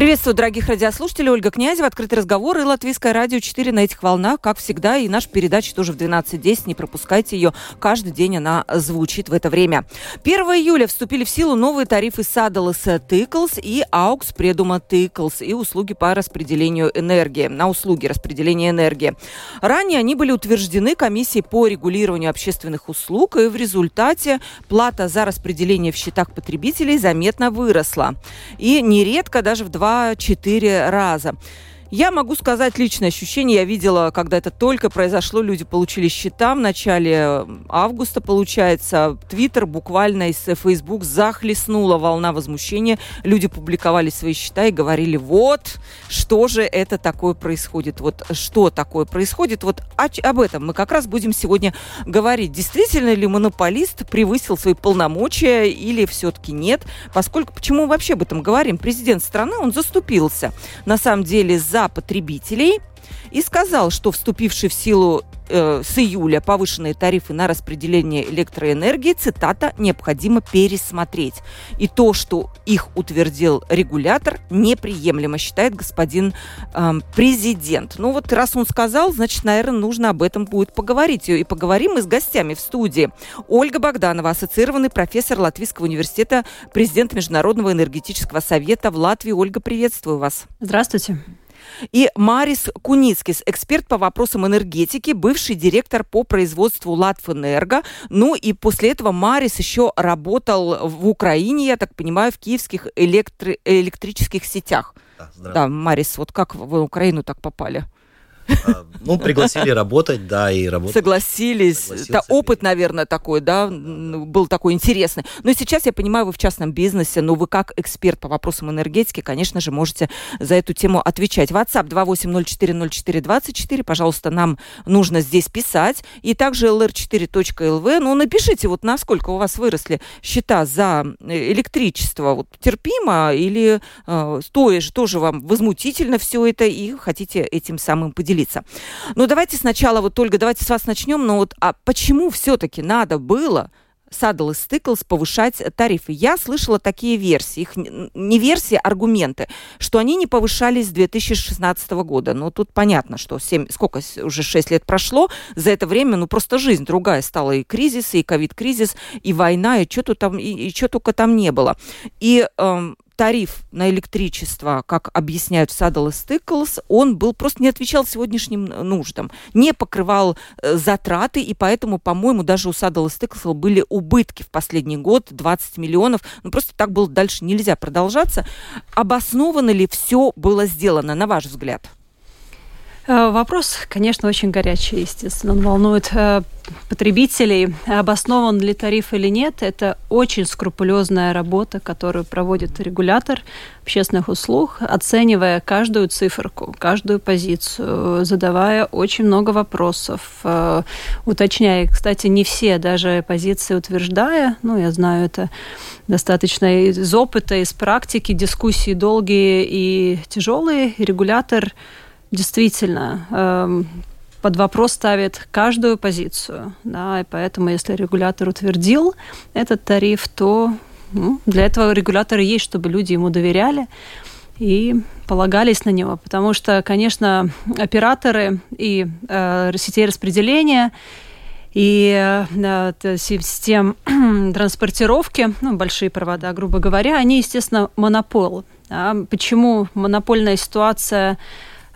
Приветствую, дорогих радиослушателей. Ольга Князева, открытый разговор и Латвийское радио 4 на этих волнах, как всегда. И наша передача тоже в 12.10. Не пропускайте ее. Каждый день она звучит в это время. 1 июля вступили в силу новые тарифы Садалас Тыклс и Аукс Предума Тыклс и услуги по распределению энергии, на услуги распределения энергии. Ранее они были утверждены комиссией по регулированию общественных услуг, и в результате плата за распределение в счетах потребителей заметно выросла. И нередко даже в два 2-4 раза. Я могу сказать личное ощущение. Я видела, когда это только произошло, люди получили счета в начале августа, получается. Твиттер буквально из Facebook захлестнула волна возмущения. Люди публиковали свои счета и говорили, вот, что же это такое происходит. Вот что такое происходит. Вот об этом мы как раз будем сегодня говорить. Действительно ли монополист превысил свои полномочия или все-таки нет? Поскольку, почему мы вообще об этом говорим? Президент страны, он заступился, на самом деле, за за потребителей и сказал, что вступивший в силу э, с июля повышенные тарифы на распределение электроэнергии, цитата, необходимо пересмотреть. И то, что их утвердил регулятор, неприемлемо, считает господин э, президент. Ну вот раз он сказал, значит, наверное, нужно об этом будет поговорить. И поговорим мы с гостями в студии. Ольга Богданова, ассоциированный профессор Латвийского университета, президент Международного энергетического совета в Латвии. Ольга, приветствую вас. Здравствуйте. И Марис Куницкис, эксперт по вопросам энергетики, бывший директор по производству Латвэнерго. Ну и после этого Марис еще работал в Украине, я так понимаю, в киевских электри- электрических сетях. Да, да, Марис, вот как вы в Украину так попали? А, ну, пригласили работать, да, и работать. Согласились. Это опыт, наверное, такой, да, был такой интересный. Но сейчас я понимаю, вы в частном бизнесе, но вы как эксперт по вопросам энергетики, конечно же, можете за эту тему отвечать. WhatsApp 28040424, пожалуйста, нам нужно здесь писать. И также lr4.lv, ну, напишите, вот насколько у вас выросли счета за э, электричество. Вот терпимо или э, тоже, тоже вам возмутительно все это и хотите этим самым поделиться? Поделиться. Ну, давайте сначала, вот, Ольга, давайте с вас начнем. Но вот, а почему все-таки надо было Saddle Stickles повышать тарифы. Я слышала такие версии, их не версии, а аргументы, что они не повышались с 2016 года. Но тут понятно, что 7, сколько уже 6 лет прошло, за это время, ну просто жизнь другая стала, и кризис, и ковид-кризис, и война, и что там, и, и что только там не было. И эм, тариф на электричество, как объясняют в Saddle Stickles, он был просто не отвечал сегодняшним нуждам, не покрывал э, затраты, и поэтому, по-моему, даже у Saddle Stickles были убытки в последний год 20 миллионов. Ну, просто так было дальше нельзя продолжаться. Обоснованно ли все было сделано, на ваш взгляд? Э, вопрос, конечно, очень горячий, естественно. Он волнует э, потребителей. Обоснован ли тариф или нет, это очень скрупулезная работа, которую проводит регулятор общественных услуг, оценивая каждую циферку, каждую позицию, задавая очень много вопросов, э, уточняя, кстати, не все даже позиции утверждая, ну, я знаю это достаточно из опыта, из практики, дискуссии долгие и тяжелые, регулятор действительно эм, под вопрос ставит каждую позицию. Да, и поэтому, если регулятор утвердил этот тариф, то ну, для этого регулятора есть, чтобы люди ему доверяли и полагались на него. Потому что, конечно, операторы и э, сетей распределения и э, систем транспортировки, ну, большие провода, грубо говоря, они, естественно, монопол. Да? Почему монопольная ситуация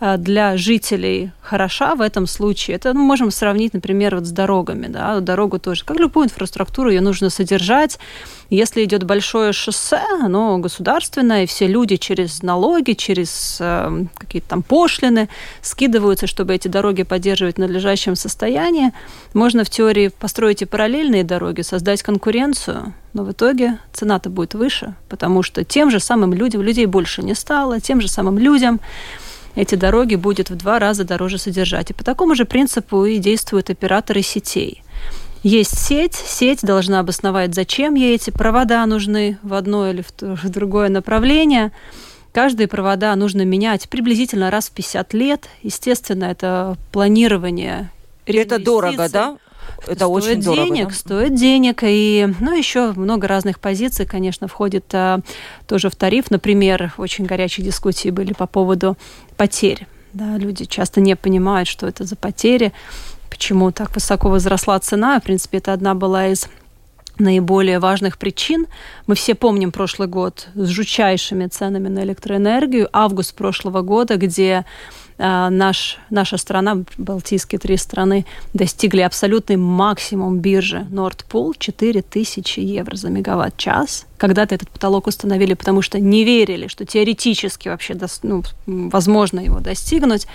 для жителей хороша в этом случае. Это мы ну, можем сравнить, например, вот с дорогами. Да? Дорогу тоже, как любую инфраструктуру, ее нужно содержать. Если идет большое шоссе, оно государственное, и все люди через налоги, через э, какие-то там пошлины скидываются, чтобы эти дороги поддерживать в надлежащем состоянии. Можно в теории построить и параллельные дороги, создать конкуренцию, но в итоге цена-то будет выше, потому что тем же самым людям, людей больше не стало, тем же самым людям эти дороги будет в два раза дороже содержать. И по такому же принципу и действуют операторы сетей. Есть сеть, сеть должна обосновать, зачем ей эти провода нужны в одно или в другое направление. Каждые провода нужно менять приблизительно раз в 50 лет. Естественно, это планирование. Это дорого, да? Это, стоит очень дорого, денег, да? стоит денег. И, ну, еще много разных позиций, конечно, входит а, тоже в тариф. Например, очень горячие дискуссии были по поводу потерь. Да, люди часто не понимают, что это за потери, почему так высоко возросла цена. В принципе, это одна была из наиболее важных причин. Мы все помним прошлый год с жутчайшими ценами на электроэнергию, август прошлого года, где наш, наша страна, Балтийские три страны, достигли абсолютный максимум биржи Nordpool 4000 евро за мегаватт-час. Когда-то этот потолок установили, потому что не верили, что теоретически вообще ну, возможно его достигнуть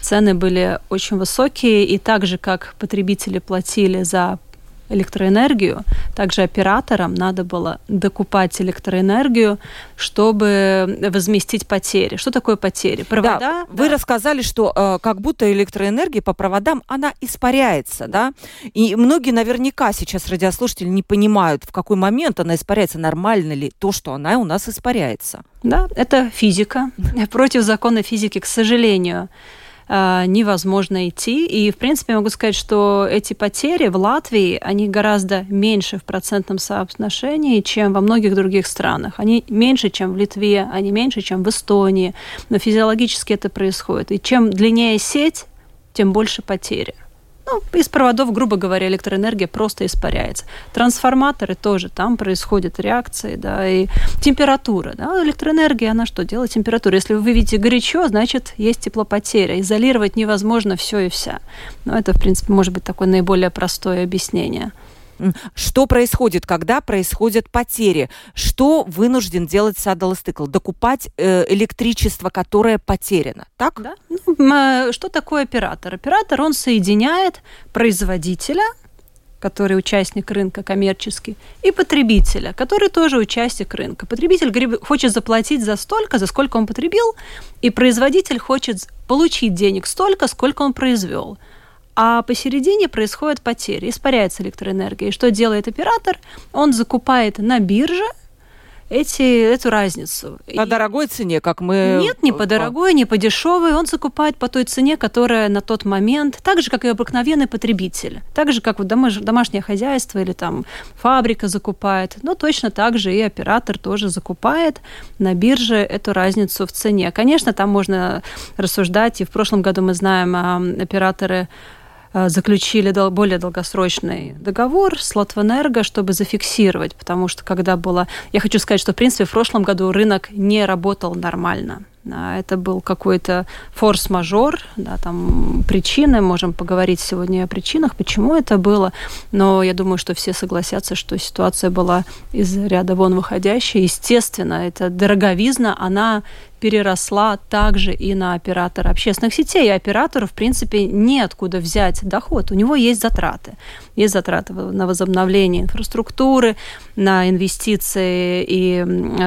цены были очень высокие, и так же, как потребители платили за электроэнергию, также операторам надо было докупать электроэнергию, чтобы возместить потери. Что такое потери? Провода. Да, вы рассказали, что э, как будто электроэнергия по проводам она испаряется, да? И многие наверняка сейчас радиослушатели не понимают, в какой момент она испаряется, нормально ли то, что она у нас испаряется. Да, это физика. Против закона физики, к сожалению. А, невозможно идти. И, в принципе, могу сказать, что эти потери в Латвии, они гораздо меньше в процентном соотношении, чем во многих других странах. Они меньше, чем в Литве, они меньше, чем в Эстонии. Но физиологически это происходит. И чем длиннее сеть, тем больше потери. Ну, из проводов, грубо говоря, электроэнергия просто испаряется. Трансформаторы тоже, там происходят реакции, да, и температура, да, электроэнергия, она что делает? Температура. Если вы видите горячо, значит, есть теплопотеря. Изолировать невозможно все и вся. Но это, в принципе, может быть такое наиболее простое объяснение. Что происходит, когда происходят потери? Что вынужден делать Садаластыкл? Докупать э, электричество, которое потеряно, так? Да. Ну, а, что такое оператор? Оператор, он соединяет производителя, который участник рынка коммерческий, и потребителя, который тоже участник рынка. Потребитель хочет заплатить за столько, за сколько он потребил, и производитель хочет получить денег столько, сколько он произвел а посередине происходят потери, испаряется электроэнергия. И что делает оператор? Он закупает на бирже эти, эту разницу. По и... дорогой цене, как мы... Нет, не по дорогой, не по дешевой. Он закупает по той цене, которая на тот момент, так же, как и обыкновенный потребитель. Так же, как вот домаш... домашнее хозяйство или там фабрика закупает. Но точно так же и оператор тоже закупает на бирже эту разницу в цене. Конечно, там можно рассуждать, и в прошлом году мы знаем, а, операторы Э, заключили более долгосрочный договор с Латвэнерго, чтобы зафиксировать, потому что когда было... Я хочу сказать, что, в принципе, в прошлом году рынок не работал нормально. Это был какой-то форс-мажор, да, там причины, можем поговорить сегодня о причинах, почему это было, но я думаю, что все согласятся, что ситуация была из ряда вон выходящая. Естественно, эта дороговизна, она переросла также и на оператора общественных сетей. И оператору, в принципе, неоткуда взять доход. У него есть затраты. Есть затраты на возобновление инфраструктуры, на инвестиции и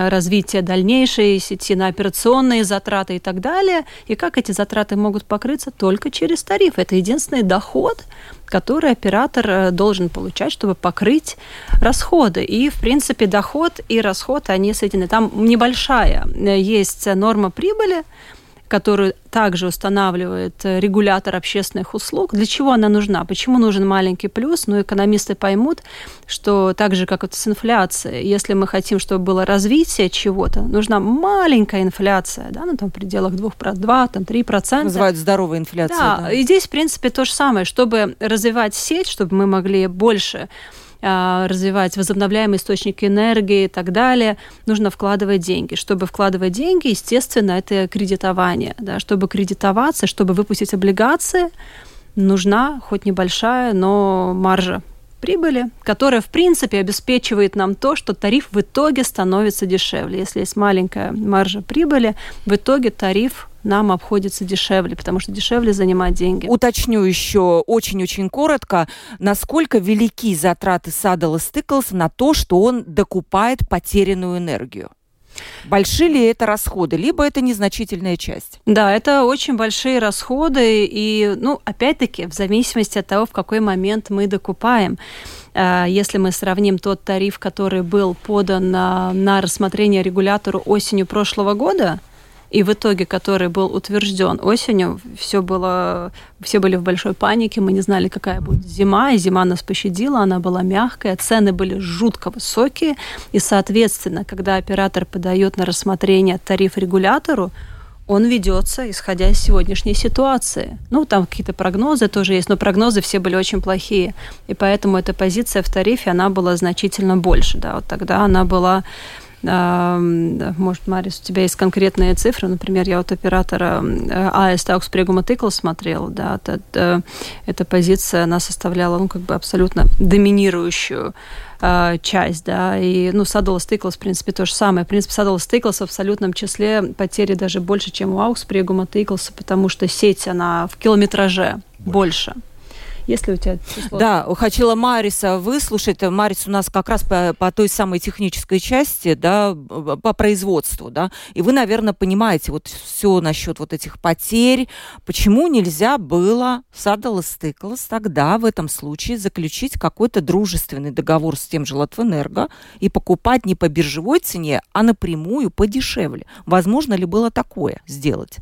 развитие дальнейшей сети, на операционные затраты и так далее. И как эти затраты могут покрыться? Только через тариф. Это единственный доход, который оператор э, должен получать, чтобы покрыть расходы. И, в принципе, доход и расход, они соединены. Там небольшая э, есть норма прибыли, которую также устанавливает э, регулятор общественных услуг. Для чего она нужна? Почему нужен маленький плюс? Ну, экономисты поймут, что так же, как это с инфляцией, если мы хотим, чтобы было развитие чего-то, нужна маленькая инфляция, да, ну, там в пределах 2, 2 там, 3%. Называют здоровой инфляцией. Да, да, и здесь, в принципе, то же самое. Чтобы развивать сеть, чтобы мы могли больше развивать возобновляемые источники энергии и так далее, нужно вкладывать деньги. Чтобы вкладывать деньги, естественно, это кредитование. Да? Чтобы кредитоваться, чтобы выпустить облигации, нужна хоть небольшая, но маржа прибыли, которая, в принципе, обеспечивает нам то, что тариф в итоге становится дешевле. Если есть маленькая маржа прибыли, в итоге тариф нам обходится дешевле, потому что дешевле занимать деньги. Уточню еще очень-очень коротко, насколько велики затраты Садала Стыклс на то, что он докупает потерянную энергию? Большие ли это расходы, либо это незначительная часть? Да, это очень большие расходы, и, ну, опять-таки, в зависимости от того, в какой момент мы докупаем. А, если мы сравним тот тариф, который был подан на, на рассмотрение регулятору осенью прошлого года, и в итоге, который был утвержден осенью, все было, все были в большой панике, мы не знали, какая будет зима, и зима нас пощадила, она была мягкая, цены были жутко высокие, и, соответственно, когда оператор подает на рассмотрение тариф регулятору, он ведется, исходя из сегодняшней ситуации. Ну, там какие-то прогнозы тоже есть, но прогнозы все были очень плохие. И поэтому эта позиция в тарифе, она была значительно больше. Да. Вот тогда она была может, Марис, у тебя есть конкретные цифры. Например, я вот оператора АЭС Аукспрегума Тыкл смотрела, да, это, эта позиция, она составляла, ну, как бы абсолютно доминирующую э, часть, да, и, ну, Садолос Тыклос, в принципе, то же самое. В принципе, Садолос Тыклос в абсолютном числе потери даже больше, чем у Аукспрегума Тыклоса, потому что сеть, она в километраже больше. больше. Если у тебя число... Да, хотела Мариса выслушать. Марис у нас как раз по, по той самой технической части, да, по производству, да. И вы, наверное, понимаете вот все насчет вот этих потерь. Почему нельзя было Садалас Тыклас тогда в этом случае заключить какой-то дружественный договор с тем же Латвэнерго и покупать не по биржевой цене, а напрямую подешевле? Возможно ли было такое сделать?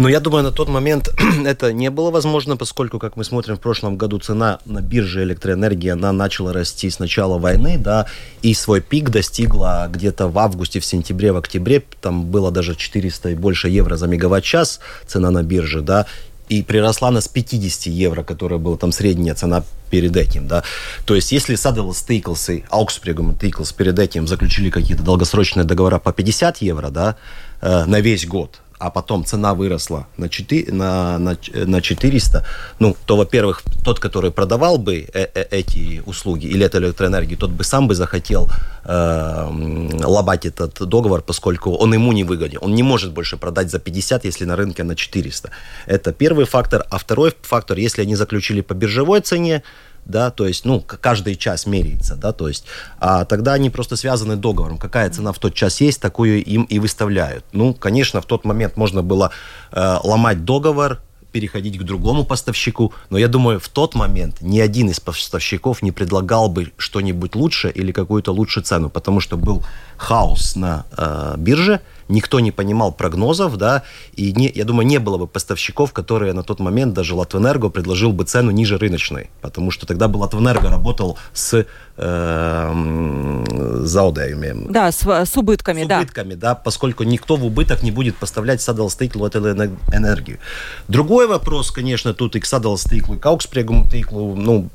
Но я думаю, на тот момент это не было возможно, поскольку, как мы смотрим, в прошлом году цена на бирже электроэнергии, она начала расти с начала войны, да, и свой пик достигла где-то в августе, в сентябре, в октябре, там было даже 400 и больше евро за мегаватт-час цена на бирже, да, и приросла на с 50 евро, которая была там средняя цена перед этим, да. То есть, если Saddle Стейклс и Augsburg Стейклс перед этим заключили какие-то долгосрочные договора по 50 евро, да, э, на весь год, а потом цена выросла на, 4, на, на, на 400, ну, то, во-первых, тот, который продавал бы э -э эти услуги или эту электроэнергию, тот бы сам бы захотел э, лобать этот договор, поскольку он ему не выгоден. Он не может больше продать за 50, если на рынке на 400. Это первый фактор. А второй фактор, если они заключили по биржевой цене, да, то есть, ну, каждый час меряется, да, то есть, а тогда они просто связаны договором, какая цена в тот час есть, такую им и выставляют. Ну, конечно, в тот момент можно было э, ломать договор, переходить к другому поставщику, но я думаю, в тот момент ни один из поставщиков не предлагал бы что-нибудь лучше или какую-то лучшую цену, потому что был хаос на э, бирже, никто не понимал прогнозов, да, и не, я думаю, не было бы поставщиков, которые на тот момент даже Латвэнерго предложил бы цену ниже рыночной, потому что тогда бы Латвэнерго работал с э, заудаями. Да, с, с убытками, с да. убытками, да, поскольку никто в убыток не будет поставлять Садалстейклу эту энергию. Другой вопрос, конечно, тут и к Садалстейклу, и к Аукспрегуму ну,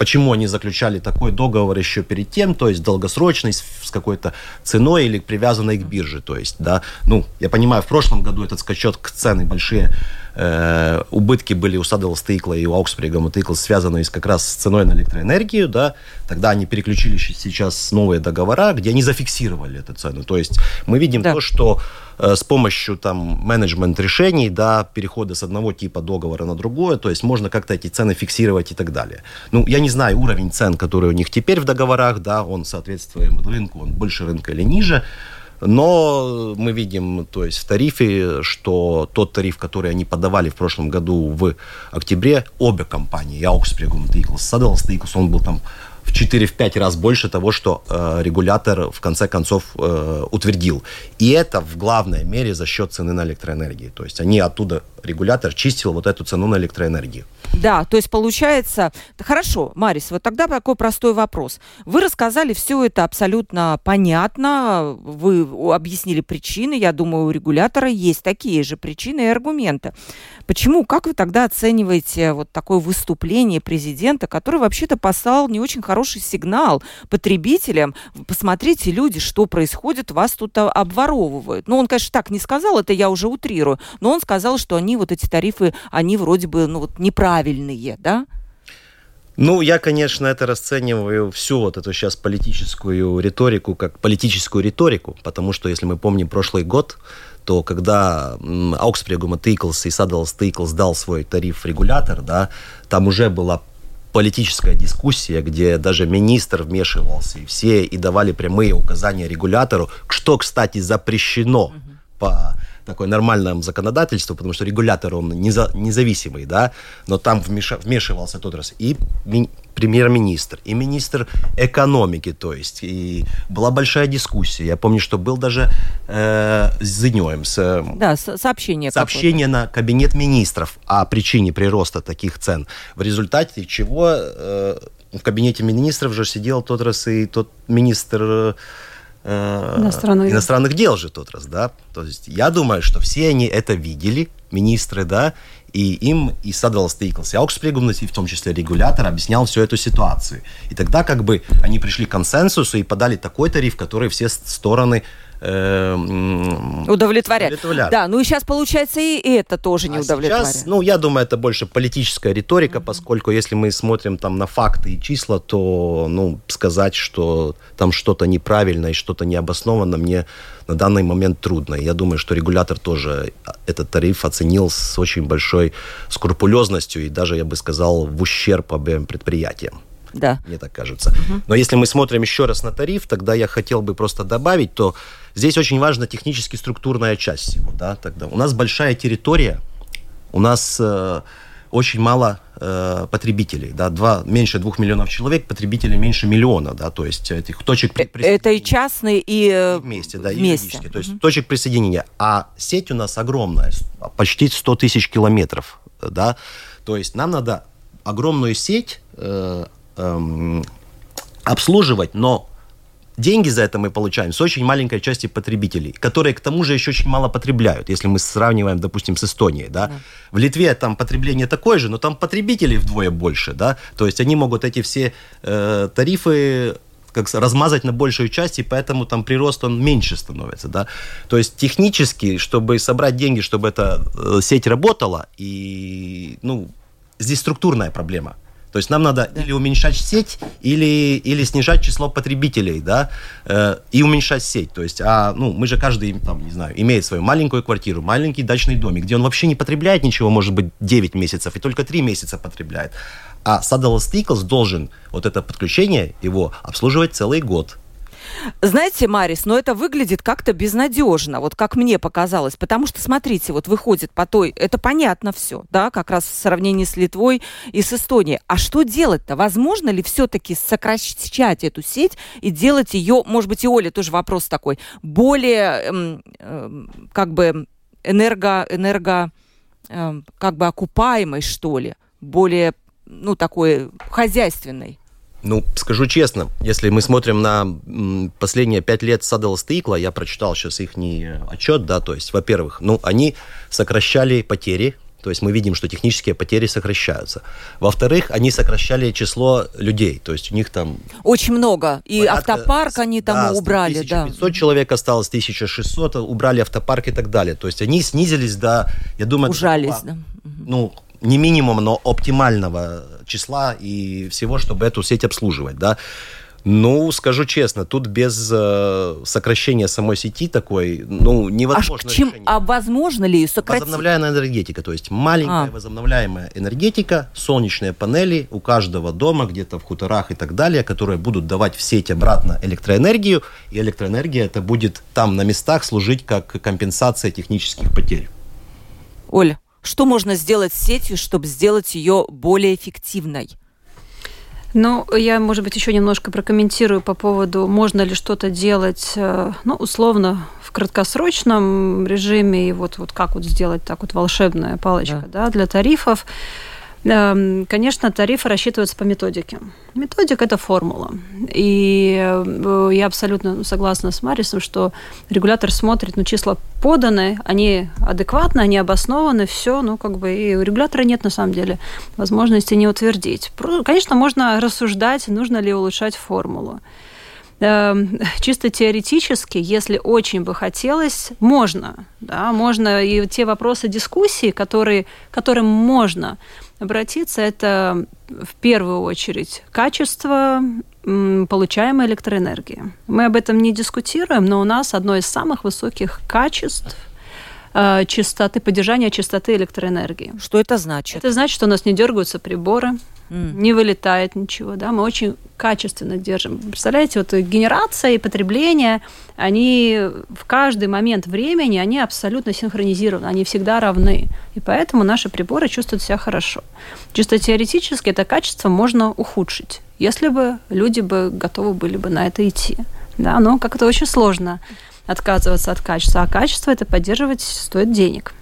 почему они заключали такой договор еще перед тем, то есть долгосрочный, с, какой-то ценой или привязанной к бирже, то есть, да, ну, я понимаю, в прошлом году этот скачок цены большие э, убытки были у Saddle Стейкла и у Augsburg Мотыкла связаны как раз с ценой на электроэнергию, да, тогда они переключили сейчас новые договора, где они зафиксировали эту цену, то есть мы видим да. то, что Э, с помощью там менеджмент решений, да, перехода с одного типа договора на другое, то есть можно как-то эти цены фиксировать и так далее. Ну, я не знаю уровень цен, который у них теперь в договорах, да, он соответствует рынку, он больше рынка или ниже, но мы видим, то есть в тарифе, что тот тариф, который они подавали в прошлом году в октябре, обе компании, Augsburg и Eagles, Saddles, Eagles, он был там в 4-5 раз больше того, что э, регулятор в конце концов э, утвердил. И это в главной мере за счет цены на электроэнергию. То есть они оттуда, регулятор чистил вот эту цену на электроэнергию. Да, то есть получается, хорошо, Марис, вот тогда такой простой вопрос. Вы рассказали все это абсолютно понятно, вы объяснили причины, я думаю, у регулятора есть такие же причины и аргументы. Почему, как вы тогда оцениваете вот такое выступление президента, который вообще-то послал не очень хороший сигнал потребителям? Посмотрите, люди, что происходит, вас тут обворовывают. Ну, он, конечно, так не сказал, это я уже утрирую, но он сказал, что они, вот эти тарифы, они вроде бы, ну, вот неправильные правильные, да? Ну, я, конечно, это расцениваю всю вот эту сейчас политическую риторику как политическую риторику, потому что, если мы помним прошлый год, то когда Augsburg Тейклс и Saddles Тейклс дал свой тариф регулятор, да, там уже была политическая дискуссия, где даже министр вмешивался, и все и давали прямые указания регулятору, что, кстати, запрещено угу. по такое нормальное законодательство, потому что регулятор, он независимый, да, но там вмешивался тот раз и премьер-министр, и министр экономики, то есть, и была большая дискуссия. Я помню, что был даже э, с днем, с, да, сообщение, сообщение на кабинет министров о причине прироста таких цен, в результате чего э, в кабинете министров же сидел тот раз и тот министр э, иностранных, иностранных дел же тот раз, да. То есть я думаю, что все они это видели, министры, да, и им и sadalās tīkls augstspiegumus, и в том числе регулятор, объяснял всю эту ситуацию. И тогда как бы они пришли к консенсусу и подали такой тариф, который все стороны э, удовлетворять. удовлетворять. Да, ну и сейчас получается и это тоже не а удовлетворяет. Сейчас, ну я думаю, это больше политическая риторика, mm-hmm. поскольку если мы смотрим там на факты и числа, то ну сказать, что там что-то неправильно и что-то необоснованно, мне на данный момент трудно. Я думаю, что регулятор тоже этот тариф оценил с очень большой скрупулезностью и даже, я бы сказал, в ущерб обеим предприятиям. Да. Мне так кажется. Угу. Но если мы смотрим еще раз на тариф, тогда я хотел бы просто добавить, то здесь очень важна технически структурная часть всего. Да, тогда. У нас большая территория, у нас э, очень мало э, потребителей, да, два, меньше двух миллионов человек, потребителей меньше миллиона, да, то есть этих точек э, присоединения. Это и частные, и, и вместе, да, вместе. И то есть угу. точек присоединения. А сеть у нас огромная, почти 100 тысяч километров, да, то есть нам надо огромную сеть э, э, обслуживать, но Деньги за это мы получаем с очень маленькой части потребителей, которые к тому же еще очень мало потребляют, если мы сравниваем, допустим, с Эстонией. Да? Да. В Литве там потребление такое же, но там потребителей вдвое больше. Да? То есть они могут эти все э, тарифы как размазать на большую часть, и поэтому там прирост он меньше становится, да. То есть технически, чтобы собрать деньги, чтобы эта э, сеть работала, и, ну, здесь структурная проблема. То есть нам надо да. или уменьшать сеть, или, или снижать число потребителей, да, э, и уменьшать сеть. То есть, а, ну, мы же каждый, там, не знаю, имеет свою маленькую квартиру, маленький дачный домик, где он вообще не потребляет ничего, может быть, 9 месяцев, и только 3 месяца потребляет. А Saddle Stickles должен вот это подключение его обслуживать целый год. Знаете, Марис, но это выглядит как-то безнадежно, вот как мне показалось, потому что, смотрите, вот выходит по той, это понятно все, да, как раз в сравнении с Литвой и с Эстонией. А что делать-то? Возможно ли все-таки сокращать эту сеть и делать ее, может быть, и Оля тоже вопрос такой, более, эм, э, как бы, энерго, энерго, э, как бы окупаемой, что ли, более, ну, такой хозяйственной? Ну, скажу честно, если мы смотрим на последние пять лет Saddle Стикла, я прочитал сейчас их отчет, да, то есть, во-первых, ну, они сокращали потери, то есть мы видим, что технические потери сокращаются. Во-вторых, они сокращали число людей, то есть у них там... Очень много. И порядка, автопарк они там да, убрали, 1500 да. человек осталось, 1600, убрали автопарк и так далее. То есть они снизились до, я думаю... Ужались, да. Ну, не минимум, но оптимального числа и всего, чтобы эту сеть обслуживать, да. Ну, скажу честно, тут без э, сокращения самой сети такой, ну, невозможно а чем, решение. А возможно ли сократить? Возобновляемая энергетика, то есть маленькая а. возобновляемая энергетика, солнечные панели у каждого дома, где-то в хуторах и так далее, которые будут давать в сеть обратно электроэнергию, и электроэнергия это будет там на местах служить как компенсация технических потерь. Оля, что можно сделать с сетью, чтобы сделать ее более эффективной? Ну, я, может быть, еще немножко прокомментирую по поводу, можно ли что-то делать, э, ну, условно, в краткосрочном режиме, и вот, вот как вот сделать так вот волшебная палочка, да, да для тарифов. Эм, конечно, тарифы рассчитываются по методике. Методика – это формула. И э, я абсолютно согласна с Марисом, что регулятор смотрит, ну, числа поданы, они адекватны, они обоснованы, все, ну, как бы, и у регулятора нет, на самом деле, возможности не утвердить. Конечно, можно рассуждать, нужно ли улучшать формулу эм, чисто теоретически, если очень бы хотелось, можно. Да, можно и те вопросы дискуссии, которые, которым можно обратиться, это в первую очередь качество получаемой электроэнергии. Мы об этом не дискутируем, но у нас одно из самых высоких качеств э, чистоты, поддержания чистоты электроэнергии. Что это значит? Это значит, что у нас не дергаются приборы, mm. не вылетает ничего, да, мы очень качественно держим. Представляете, вот генерация и потребление, они в каждый момент времени, они абсолютно синхронизированы, они всегда равны. И поэтому наши приборы чувствуют себя хорошо. Чисто теоретически это качество можно ухудшить, если бы люди бы готовы были бы на это идти. Да, но как-то очень сложно отказываться от качества, а качество это поддерживать стоит денег.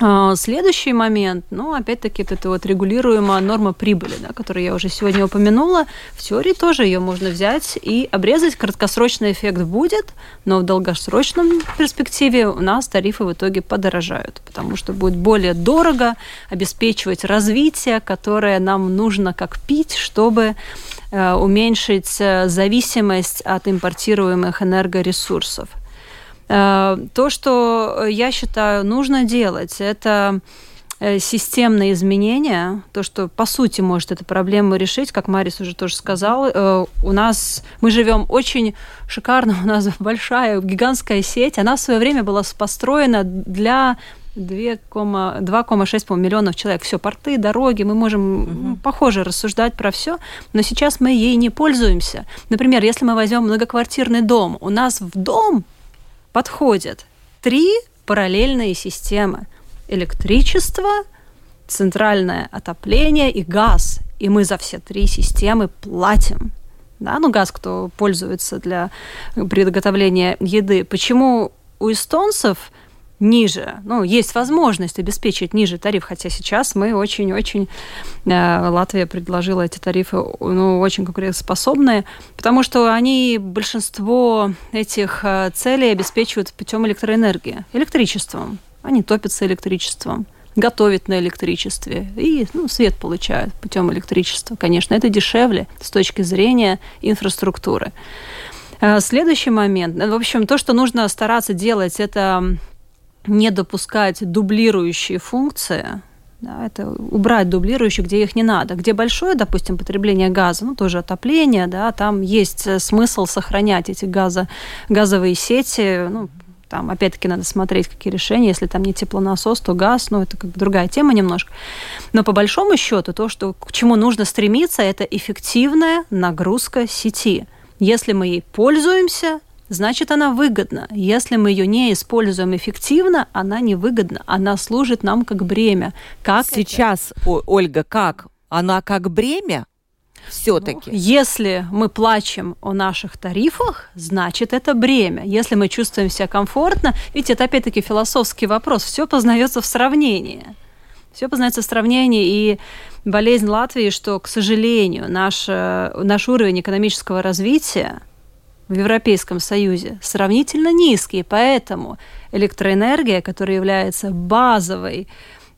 А, следующий момент, ну, опять-таки, это вот регулируемая норма прибыли, да, которую я уже сегодня упомянула. В теории тоже ее можно взять и обрезать. Краткосрочный эффект будет, но в долгосрочном перспективе у нас тарифы в итоге подорожают, потому что будет более дорого обеспечивать развитие, которое нам нужно как пить, чтобы э, уменьшить э, зависимость от импортируемых энергоресурсов. Э, то, что я считаю нужно делать, это э, системные изменения, то, что по сути может эту проблему решить, как Марис уже тоже сказал, э, у нас мы живем очень шикарно, у нас большая гигантская сеть, она в свое время была построена для 2,6 миллионов человек. Все, порты, дороги, мы можем угу. похоже рассуждать про все, но сейчас мы ей не пользуемся. Например, если мы возьмем многоквартирный дом, у нас в дом подходят три параллельные системы. Электричество, центральное отопление и газ. И мы за все три системы платим. Да, ну газ, кто пользуется для приготовления еды. Почему у эстонцев ниже. Ну, есть возможность обеспечить ниже тариф, хотя сейчас мы очень-очень... Э, Латвия предложила эти тарифы, ну, очень конкурентоспособные, потому что они большинство этих э, целей обеспечивают путем электроэнергии, электричеством. Они топятся электричеством готовят на электричестве и ну, свет получают путем электричества. Конечно, это дешевле с точки зрения инфраструктуры. Э, следующий момент. В общем, то, что нужно стараться делать, это не допускать дублирующие функции, да, это убрать дублирующие, где их не надо. Где большое, допустим, потребление газа, ну, тоже отопление, да, там есть э, смысл сохранять эти газо, газовые сети, ну, там, опять-таки, надо смотреть, какие решения. Если там не теплонасос, то газ, ну, это как бы другая тема немножко. Но по большому счету, то, что, к чему нужно стремиться, это эффективная нагрузка сети. Если мы ей пользуемся, значит она выгодна. Если мы ее не используем эффективно, она невыгодна, она служит нам как бремя. Как Сейчас, это? Ольга, как? Она как бремя? все-таки? Ну, если мы плачем о наших тарифах, значит это бремя. Если мы чувствуем себя комфортно, ведь это опять-таки философский вопрос, все познается в сравнении. Все познается в сравнении, и болезнь Латвии, что, к сожалению, наш, наш уровень экономического развития в Европейском Союзе сравнительно низкие, поэтому электроэнергия, которая является базовой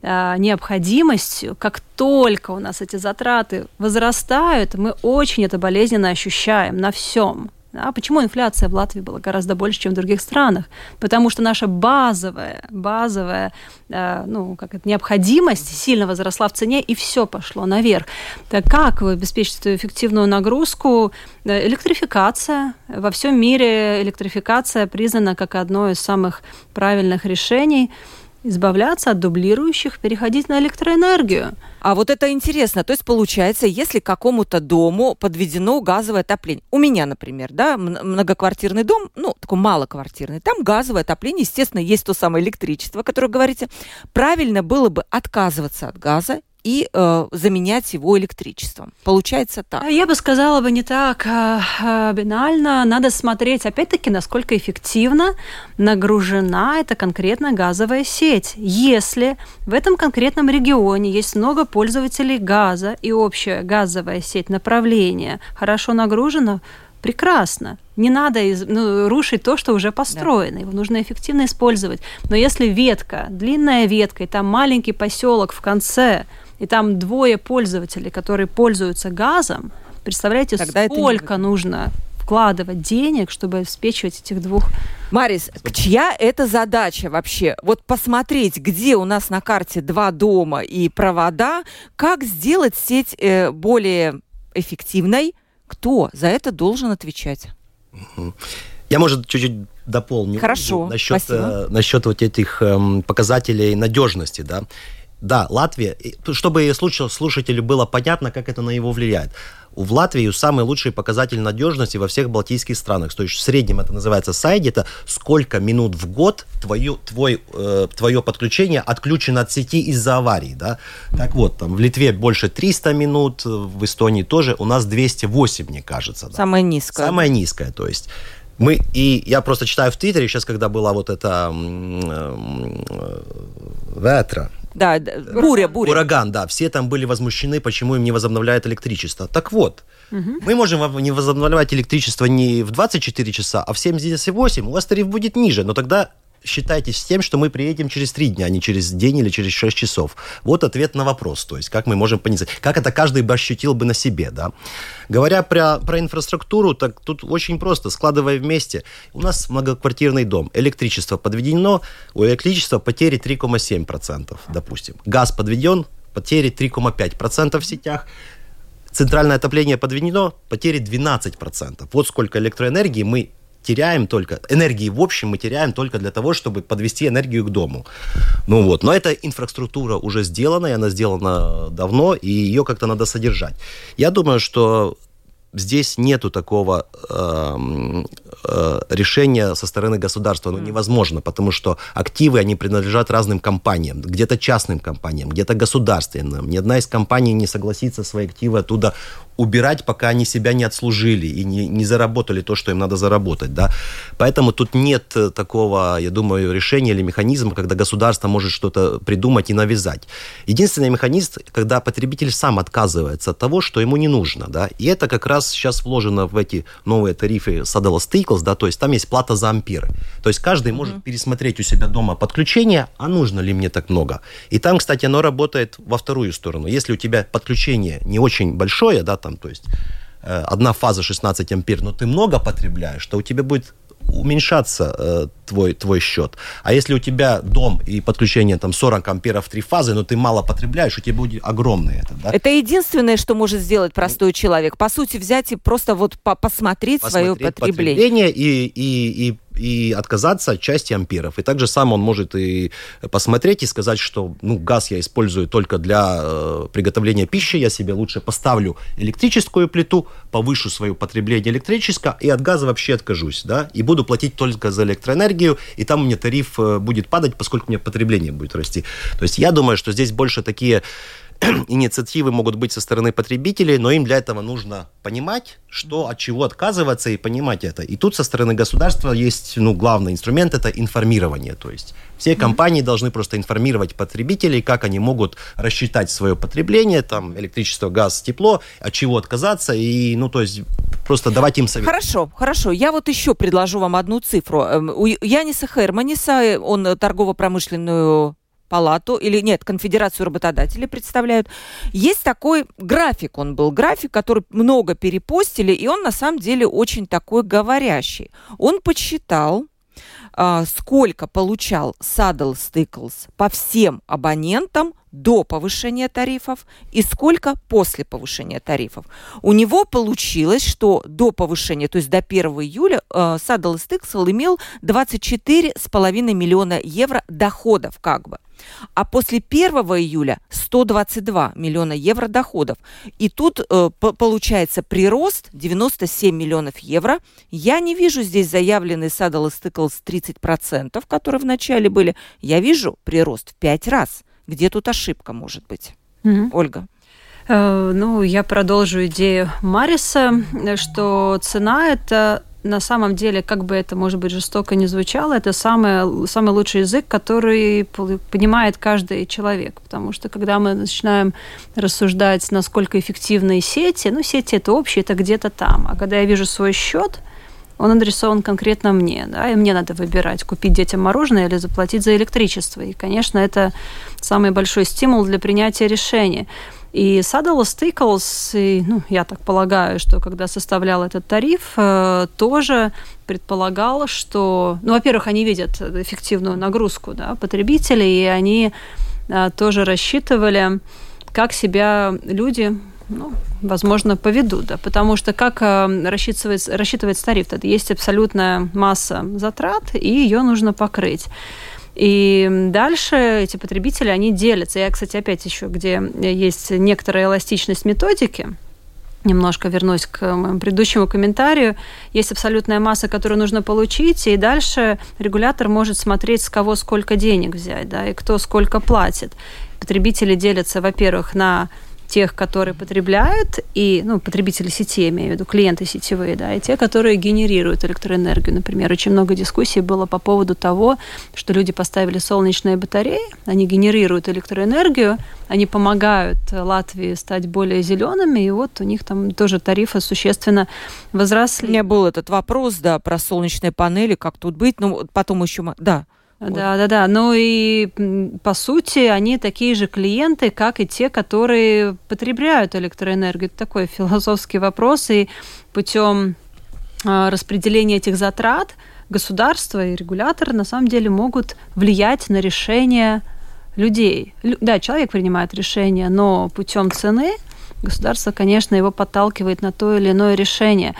э, необходимостью, как только у нас эти затраты возрастают, мы очень это болезненно ощущаем на всем. А почему инфляция в Латвии была гораздо больше, чем в других странах? Потому что наша базовая, базовая э, ну, как это, необходимость сильно возросла в цене, и все пошло наверх. Так как вы обеспечите эту эффективную нагрузку? Э, электрификация. Во всем мире электрификация признана как одно из самых правильных решений – избавляться от дублирующих, переходить на электроэнергию. А вот это интересно. То есть получается, если какому-то дому подведено газовое отопление, у меня, например, да, многоквартирный дом, ну, такой малоквартирный, там газовое отопление, естественно, есть то самое электричество, которое говорите, правильно было бы отказываться от газа и э, заменять его электричеством. Получается так. Я бы сказала бы не так э, банально. Надо смотреть, опять-таки, насколько эффективно нагружена эта конкретная газовая сеть. Если в этом конкретном регионе есть много пользователей газа и общая газовая сеть направления хорошо нагружена, прекрасно. Не надо из, ну, рушить то, что уже построено. Да. Его нужно эффективно использовать. Но если ветка, длинная ветка, и там маленький поселок в конце, и там двое пользователей, которые пользуются газом, представляете, Тогда сколько нужно вкладывать денег, чтобы обеспечивать этих двух. Марис, чья это задача вообще? Вот посмотреть, где у нас на карте два дома и провода, как сделать сеть э, более эффективной, кто за это должен отвечать? Я, может, чуть-чуть дополню. Хорошо, насчет, спасибо. Э, насчет вот этих э, показателей надежности, да. Да, Латвия, чтобы слушателю было понятно, как это на него влияет. В Латвии самый лучший показатель надежности во всех балтийских странах. То есть в среднем это называется сайди, это сколько минут в год твою, твой, э, твое подключение отключено от сети из-за аварии. Да? Так вот, там в Литве больше 300 минут, в Эстонии тоже, у нас 208, мне кажется. Да? Самая низкая. Самая низкая, то есть. Мы, и я просто читаю в Твиттере, сейчас, когда была вот эта э, ветра, да, буря, буря. Ураган, да. Все там были возмущены, почему им не возобновляют электричество. Так вот, угу. мы можем не возобновлять электричество не в 24 часа, а в 78. У вас тариф будет ниже, но тогда считайте с тем, что мы приедем через три дня, а не через день или через шесть часов. Вот ответ на вопрос, то есть как мы можем понизить. Как это каждый бы ощутил бы на себе, да. Говоря про, про инфраструктуру, так тут очень просто, складывая вместе. У нас многоквартирный дом, электричество подведено, у электричества потери 3,7%, допустим. Газ подведен, потери 3,5% в сетях. Центральное отопление подведено, потери 12%. Вот сколько электроэнергии мы теряем только, энергии в общем мы теряем только для того, чтобы подвести энергию к дому. Ну вот, но эта инфраструктура уже сделана, и она сделана давно, и ее как-то надо содержать. Я думаю, что здесь нету такого э, э, решения со стороны государства. Оно mm. невозможно, потому что активы, они принадлежат разным компаниям. Где-то частным компаниям, где-то государственным. Ни одна из компаний не согласится свои активы оттуда убирать, пока они себя не отслужили и не, не заработали то, что им надо заработать. Да? Поэтому тут нет э, такого, я думаю, решения или механизма, когда государство может что-то придумать и навязать. Единственный механизм, когда потребитель сам отказывается от того, что ему не нужно. Да? И это как раз сейчас вложено в эти новые тарифы Saddle Stickles, да, то есть там есть плата за амперы. То есть каждый mm-hmm. может пересмотреть у себя дома подключение, а нужно ли мне так много. И там, кстати, оно работает во вторую сторону. Если у тебя подключение не очень большое, да, там, то есть э, одна фаза 16 ампер, но ты много потребляешь, то у тебя будет уменьшаться э, твой, твой счет. А если у тебя дом и подключение там 40 амперов три фазы, но ты мало потребляешь, у тебя будет огромный это. Да? Это единственное, что может сделать простой человек. По сути, взять и просто вот по посмотреть, посмотреть свое потребление. потребление и, и, и и отказаться от части амперов. И также сам он может и посмотреть и сказать, что ну, газ я использую только для э, приготовления пищи, я себе лучше поставлю электрическую плиту, повышу свое потребление электрическое и от газа вообще откажусь, да, и буду платить только за электроэнергию, и там у меня тариф э, будет падать, поскольку у меня потребление будет расти. То есть я думаю, что здесь больше такие инициативы могут быть со стороны потребителей, но им для этого нужно понимать, что от чего отказываться и понимать это. И тут со стороны государства есть, ну, главный инструмент это информирование, то есть все компании должны просто информировать потребителей, как они могут рассчитать свое потребление, там электричество, газ, тепло, от чего отказаться и, ну, то есть просто давать им совет. Хорошо, хорошо. Я вот еще предложу вам одну цифру. Эм, у Яниса Херманиса, он торгово-промышленную палату, или нет, конфедерацию работодателей представляют. Есть такой график, он был график, который много перепостили, и он на самом деле очень такой говорящий. Он подсчитал, а, сколько получал Saddle Stickles по всем абонентам до повышения тарифов и сколько после повышения тарифов. У него получилось, что до повышения, то есть до 1 июля, э, Saddle Stickles имел 24,5 миллиона евро доходов как бы. А после 1 июля 122 миллиона евро доходов. И тут э, получается прирост 97 миллионов евро. Я не вижу здесь заявленный Saddle Stickles 30%, которые в начале были. Я вижу прирост в 5 раз. Где тут ошибка может быть? Mm-hmm. Ольга. Э, ну, я продолжу идею Мариса, что цена – это на самом деле, как бы это, может быть, жестоко не звучало, это самый, самый лучший язык, который понимает каждый человек. Потому что когда мы начинаем рассуждать, насколько эффективны сети, ну, сети это общие, это где-то там. А когда я вижу свой счет, он адресован конкретно мне, да, и мне надо выбирать, купить детям мороженое или заплатить за электричество. И, конечно, это самый большой стимул для принятия решения. И Saddle Stickles, и, ну, я так полагаю, что когда составлял этот тариф, э, тоже предполагал, что, ну, во-первых, они видят эффективную нагрузку да, потребителей, и они э, тоже рассчитывали, как себя люди ну, возможно, поведут, да, потому что как э, рассчитывается, рассчитывается тариф, это есть абсолютная масса затрат, и ее нужно покрыть. И дальше эти потребители, они делятся. Я, кстати, опять еще, где есть некоторая эластичность методики, немножко вернусь к моему предыдущему комментарию. Есть абсолютная масса, которую нужно получить, и дальше регулятор может смотреть, с кого сколько денег взять, да, и кто сколько платит. Потребители делятся, во-первых, на тех, которые потребляют, и, ну, потребители сети, я имею в виду, клиенты сетевые, да, и те, которые генерируют электроэнергию. Например, очень много дискуссий было по поводу того, что люди поставили солнечные батареи, они генерируют электроэнергию, они помогают Латвии стать более зелеными, и вот у них там тоже тарифы существенно возросли. У меня был этот вопрос, да, про солнечные панели, как тут быть, ну, потом еще, да, да, да, да. Ну и по сути они такие же клиенты, как и те, которые потребляют электроэнергию. Это такой философский вопрос. И путем а, распределения этих затрат государство и регуляторы на самом деле могут влиять на решение людей. Да, человек принимает решение, но путем цены государство, конечно, его подталкивает на то или иное решение.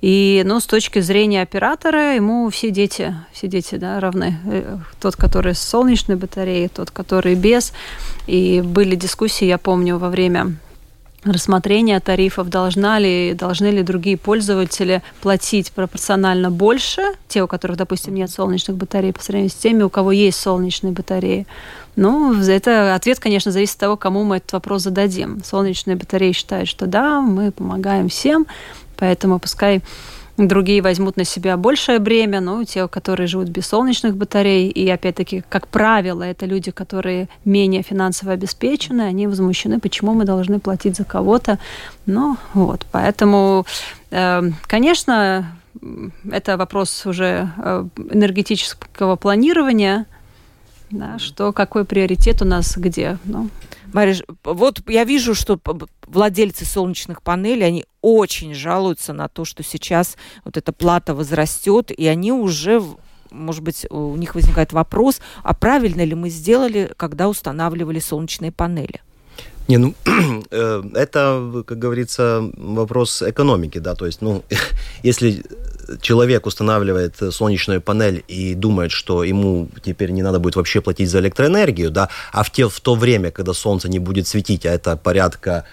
И, ну, с точки зрения оператора, ему все дети, все дети, да, равны. Э, тот, который с солнечной батареей, тот, который без. И были дискуссии, я помню, во время рассмотрения тарифов, должна ли, должны ли другие пользователи платить пропорционально больше, те, у которых, допустим, нет солнечных батарей, по сравнению с теми, у кого есть солнечные батареи. Ну, это ответ, конечно, зависит от того, кому мы этот вопрос зададим. Солнечные батареи считают, что да, мы помогаем всем, Поэтому пускай другие возьмут на себя большее бремя, ну, те, которые живут без солнечных батарей, и опять-таки, как правило, это люди, которые менее финансово обеспечены, они возмущены, почему мы должны платить за кого-то. Ну, вот, поэтому, э, конечно, это вопрос уже э, энергетического планирования, да, что какой приоритет у нас где. Ну. Мариш, вот я вижу, что владельцы солнечных панелей, они очень жалуются на то, что сейчас вот эта плата возрастет, и они уже может быть, у них возникает вопрос, а правильно ли мы сделали, когда устанавливали солнечные панели? Не, ну, э, это, как говорится, вопрос экономики, да, то есть, ну, если человек устанавливает солнечную панель и думает, что ему теперь не надо будет вообще платить за электроэнергию, да, а в, те, в то время, когда солнце не будет светить, а это порядка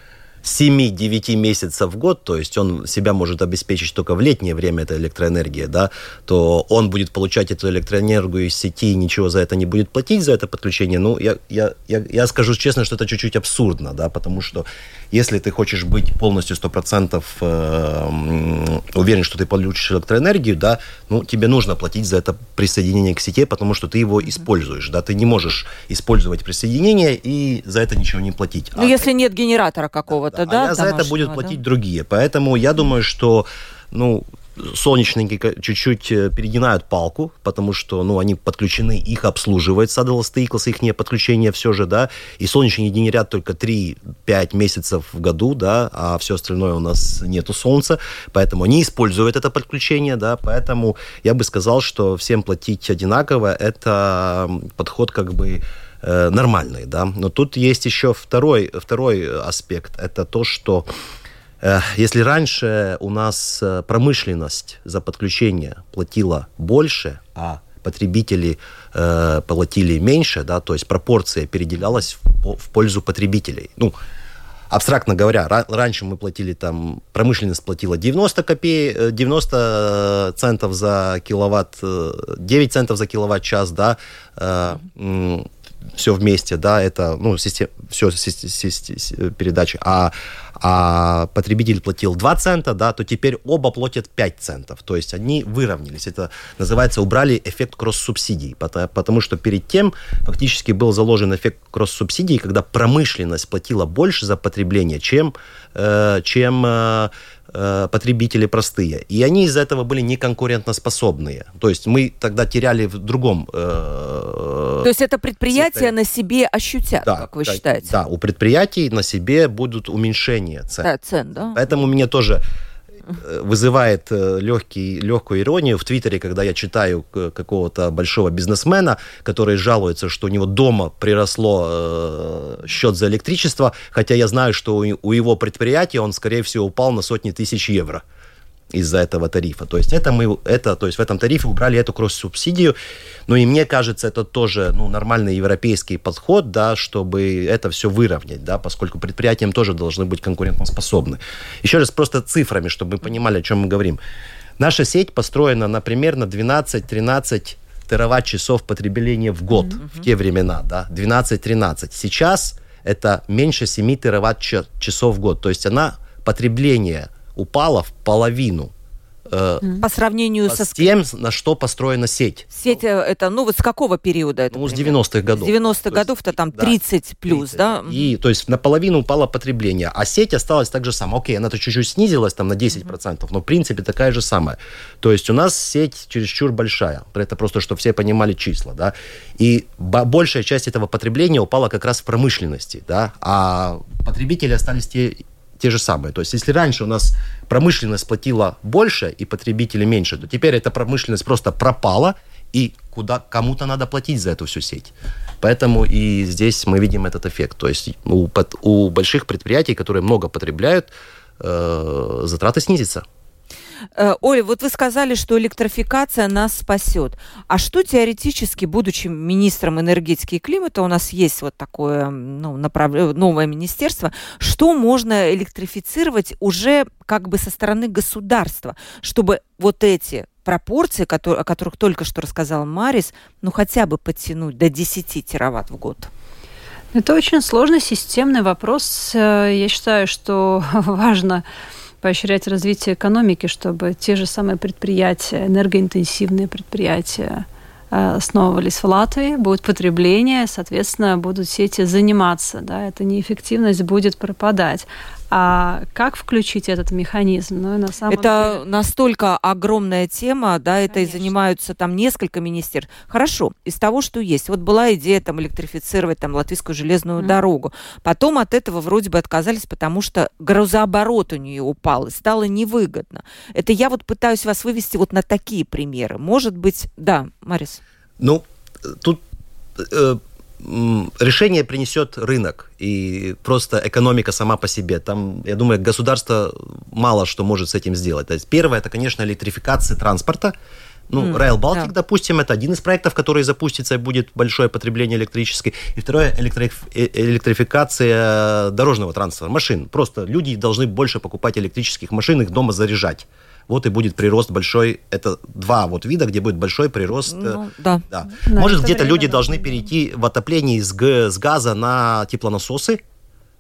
7-9 месяцев в год, то есть он себя может обеспечить только в летнее время, это электроэнергия, да, то он будет получать эту электроэнергию из сети и ничего за это не будет платить, за это подключение. Ну, я, я, я, я скажу честно, что это чуть-чуть абсурдно, да, потому что если ты хочешь быть полностью 100% э, уверен, что ты получишь электроэнергию, да, ну, тебе нужно платить за это присоединение к сети, потому что ты его используешь, да, ты не можешь использовать присоединение и за это ничего не платить. Ну, а если нет генератора какого-то, да? А за это будут платить да? другие. Поэтому я думаю, что ну, солнечники чуть-чуть э, перегинают палку, потому что, ну, они подключены, их обслуживает Saddle Staples, их не подключение все же, да, и солнечники генерят только 3-5 месяцев в году, да, а все остальное у нас нету солнца, поэтому они используют это подключение, да, поэтому я бы сказал, что всем платить одинаково, это подход как бы э, нормальный, да, но тут есть еще второй, второй аспект, это то, что Э, если раньше у нас э, промышленность за подключение платила больше, а потребители э, платили меньше, да, то есть пропорция переделялась в, в пользу потребителей. Ну, абстрактно говоря, раньше мы платили там, промышленность платила 90 копеек, 90 центов за киловатт, 9 центов за киловатт-час, да, все вместе, да, это, ну, систем, все передачи, а, а потребитель платил 2 цента, да, то теперь оба платят 5 центов, то есть они выровнялись, это называется, убрали эффект кросс-субсидий, потому, потому что перед тем фактически был заложен эффект кросс-субсидий, когда промышленность платила больше за потребление, чем, э, чем Э, потребители простые. И они из-за этого были неконкурентоспособные. То есть мы тогда теряли в другом... Э, То есть это предприятия на себе ощутят, да, как вы да, считаете? Да, у предприятий на себе будут уменьшения цен. Да, цен, да. Поэтому мне тоже Э, вызывает э, легкий, легкую иронию в Твиттере, когда я читаю какого-то большого бизнесмена, который жалуется, что у него дома приросло э, счет за электричество, хотя я знаю, что у его предприятия он, скорее всего, упал на сотни тысяч евро. Из-за этого тарифа. То есть это мы, это, то есть в этом тарифе убрали эту кросс-субсидию. Ну и мне кажется, это тоже ну, нормальный европейский подход, да, чтобы это все выровнять, да, поскольку предприятиям тоже должны быть конкурентоспособны. Еще раз просто цифрами, чтобы мы понимали, о чем мы говорим. Наша сеть построена на примерно 12-13 тераватт-часов потребления в год mm-hmm. в те времена, да, 12-13. Сейчас это меньше 7 тераватт-часов в год. То есть она, потребление упало в половину Э, по сравнению со... С тем, на что построена сеть. Сеть э, это, ну, вот с какого периода это? Ну, с 90-х годов. С 90-х годов это там 30 да, плюс, 30. да? И, то есть, наполовину упало потребление, а сеть осталась так же самая. Окей, она-то чуть-чуть снизилась там на 10%, mm-hmm. но в принципе такая же самая. То есть, у нас сеть чересчур большая. Это просто, чтобы все понимали числа, да. И большая часть этого потребления упала как раз в промышленности, да, а потребители остались те те же самые. То есть, если раньше у нас промышленность платила больше и потребители меньше, то теперь эта промышленность просто пропала, и куда кому-то надо платить за эту всю сеть. Поэтому и здесь мы видим этот эффект. То есть у, у больших предприятий, которые много потребляют, э, затраты снизятся. Э, Оля, вот вы сказали, что электрификация нас спасет. А что теоретически, будучи министром энергетики и климата, у нас есть вот такое ну, направ... Э, новое министерство, что можно электрифицировать уже как бы со стороны государства, чтобы вот эти пропорции, которые, о которых только что рассказал Марис, ну хотя бы подтянуть до 10 тераватт в год? Это очень сложный системный вопрос. Э, я считаю, что важно поощрять развитие экономики, чтобы те же самые предприятия, энергоинтенсивные предприятия, э, основывались в Латвии, будет потребление, соответственно, будут сети заниматься, да, эта неэффективность будет пропадать. А как включить этот механизм? Ну, на самом это деле... настолько огромная тема, да, это и занимаются там несколько министерств. Хорошо, из того, что есть. Вот была идея там электрифицировать там латвийскую железную mm. дорогу. Потом от этого вроде бы отказались, потому что грузооборот у нее упал и стало невыгодно. Это я вот пытаюсь вас вывести вот на такие примеры. Может быть, да, Марис? Ну, тут э, решение принесет рынок и просто экономика сама по себе. Там, я думаю, государство мало что может с этим сделать. То есть первое, это, конечно, электрификация транспорта. Ну, mm, Rail Baltic, да. допустим, это один из проектов, который запустится и будет большое потребление электрической. И второе, электриф... Э, электрификация дорожного транспорта, машин. Просто люди должны больше покупать электрических машин, их дома заряжать вот и будет прирост большой. Это два вот вида, где будет большой прирост. Э, ну, да. да. Может, где-то люди должны перейти в отопление с, с газа на теплонасосы,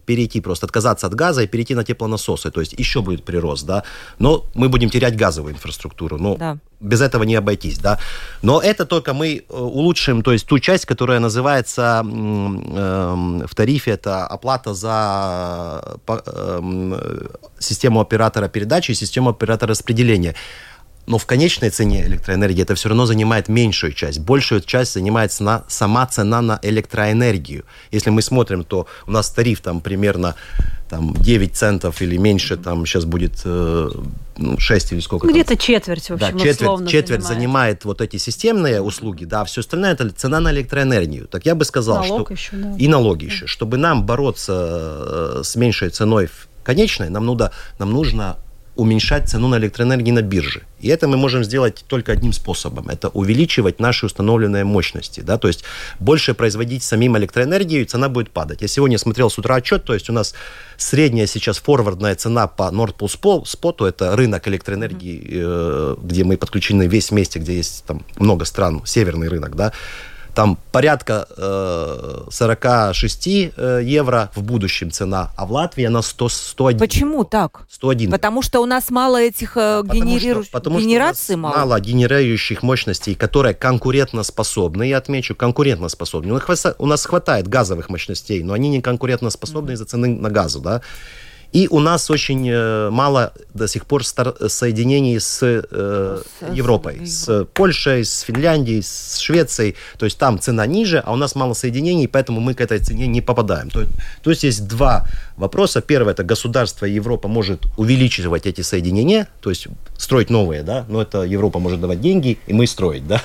перейти просто, отказаться от газа и перейти на теплонасосы. То есть еще будет прирост, да. Но мы будем терять газовую инфраструктуру. Но да. без этого не обойтись, да. Но это только мы э, улучшим, то есть ту часть, которая называется э, в тарифе, это оплата за э, систему оператора передачи и систему оператора распределения но в конечной цене электроэнергии это все равно занимает меньшую часть. Большую часть занимает цена, сама цена на электроэнергию. Если мы смотрим, то у нас тариф там примерно там, 9 центов или меньше, там сейчас будет э, 6 ну, или сколько. Где-то четверть, в общем, да, четверть, четверть занимает. занимает вот эти системные услуги, да, все остальное это цена на электроэнергию. Так я бы сказал, Налог что... Еще, да. И налоги да. еще. Чтобы нам бороться э, с меньшей ценой конечной, нам, нужно, нам нужно уменьшать цену на электроэнергию на бирже. И это мы можем сделать только одним способом. Это увеличивать наши установленные мощности. Да? То есть больше производить самим электроэнергию, и цена будет падать. Я сегодня смотрел с утра отчет, то есть у нас средняя сейчас форвардная цена по Nord Pool споту, это рынок электроэнергии, mm-hmm. где мы подключены весь вместе, где есть там много стран, северный рынок, да, там порядка э, 46 э, евро в будущем цена, а в Латвии она 100, 101. Почему так? 101. Потому что у нас мало этих э, генерирующих, потому генераций что мало. мало генерирующих мощностей, которые конкурентоспособны, я отмечу, конкурентоспособны. У нас хватает газовых мощностей, но они не конкурентоспособны mm-hmm. из-за цены на газу, да. И у нас очень э, мало до сих пор соединений с, э, с Европой, с Польшей, с Финляндией, с Швецией. То есть там цена ниже, а у нас мало соединений, поэтому мы к этой цене не попадаем. То, то есть есть два вопроса. Первое, это государство Европа может увеличивать эти соединения, то есть строить новые, да, но это Европа может давать деньги, и мы строить, да.